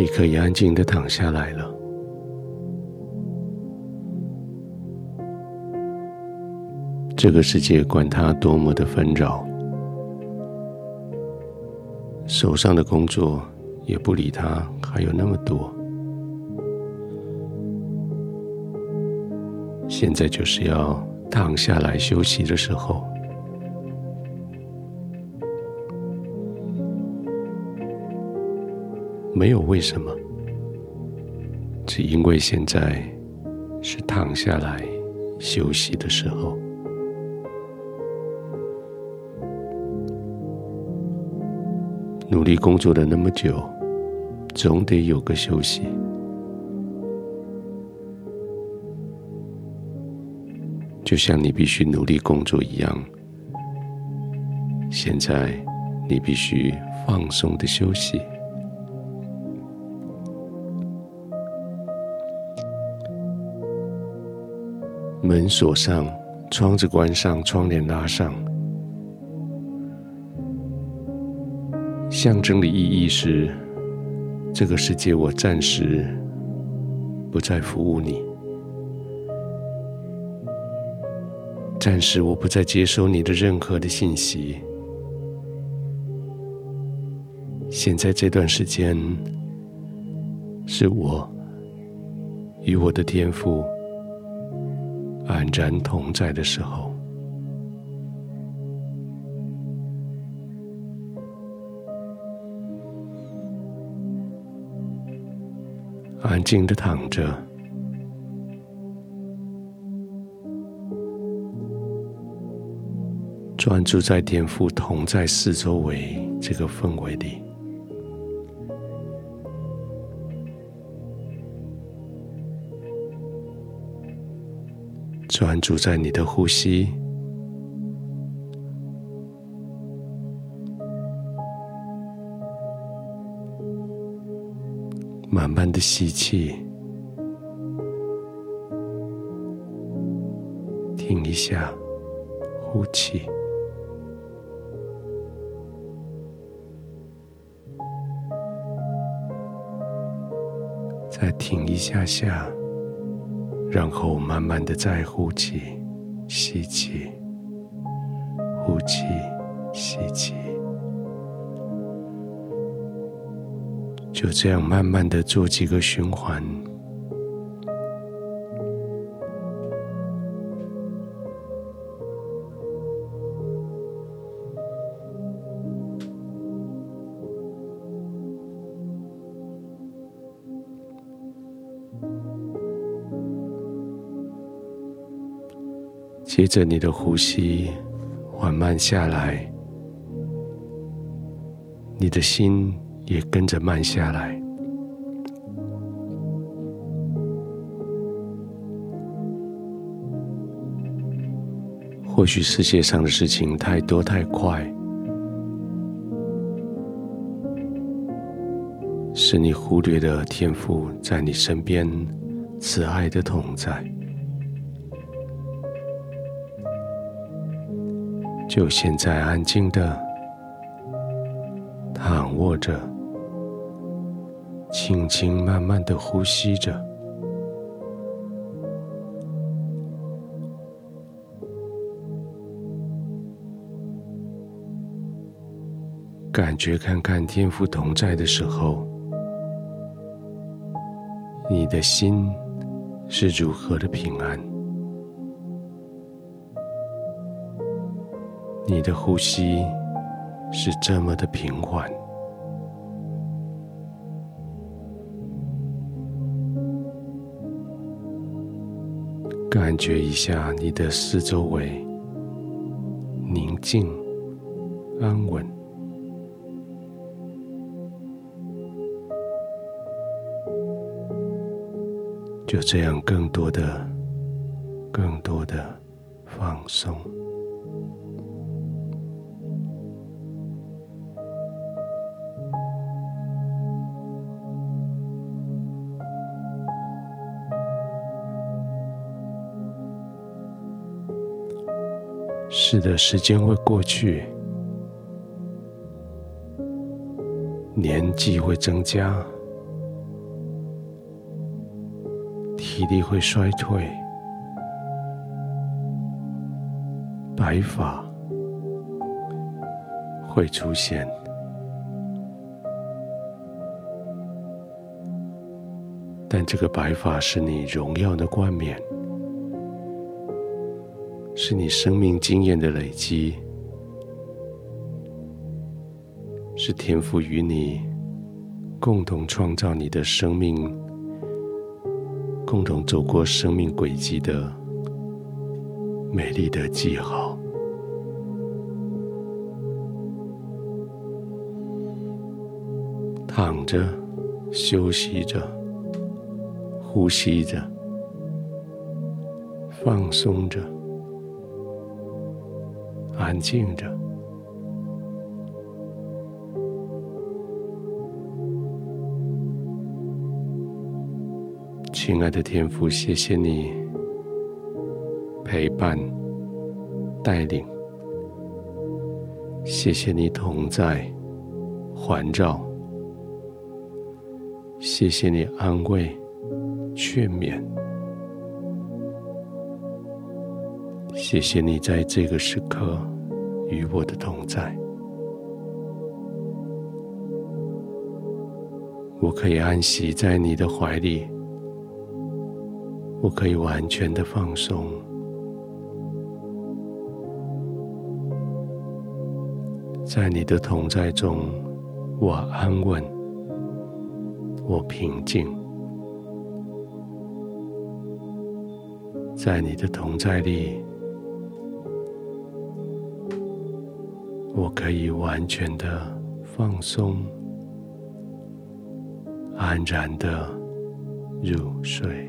你可以安静的躺下来了。这个世界管它多么的纷扰，手上的工作也不理它，还有那么多。现在就是要躺下来休息的时候。没有为什么，只因为现在是躺下来休息的时候。努力工作了那么久，总得有个休息。就像你必须努力工作一样，现在你必须放松的休息。门锁上，窗子关上，窗帘拉上。象征的意义是，这个世界我暂时不再服务你，暂时我不再接收你的任何的信息。现在这段时间，是我与我的天赋安然同在的时候。安静的躺着，专注在天父同在四周围这个氛围里，专注在你的呼吸。慢慢的吸气，停一下，呼气，再停一下下，然后慢慢的再呼气，吸气，呼气，吸气。就这样慢慢的做几个循环。接着你的呼吸缓慢下来，你的心。也跟着慢下来。或许世界上的事情太多太快，使你忽略了天父在你身边慈爱的同在。就现在安静的躺卧着。轻轻慢慢的呼吸着，感觉看看天父同在的时候，你的心是如何的平安，你的呼吸是这么的平缓。感觉一下你的四周围宁静安稳，就这样更多的、更多的放松。是的时间会过去年纪会增加体力会衰退白发会出现。但这个白发是你荣耀的冠冕。是你生命经验的累积，是天赋与你共同创造你的生命。共同走过生命轨迹的美丽的记号，躺着，休息着，呼吸着，放松着，安静着。亲爱的天父，谢谢你陪伴、带领，谢谢你同在、环绕，谢谢你安慰、劝勉，谢谢你在这个时刻与我的同在，我可以安息在你的怀里。我可以完全的放松，在你的同在中，我安稳，我平静，在你的同在里，我可以完全的放松，安然的入睡。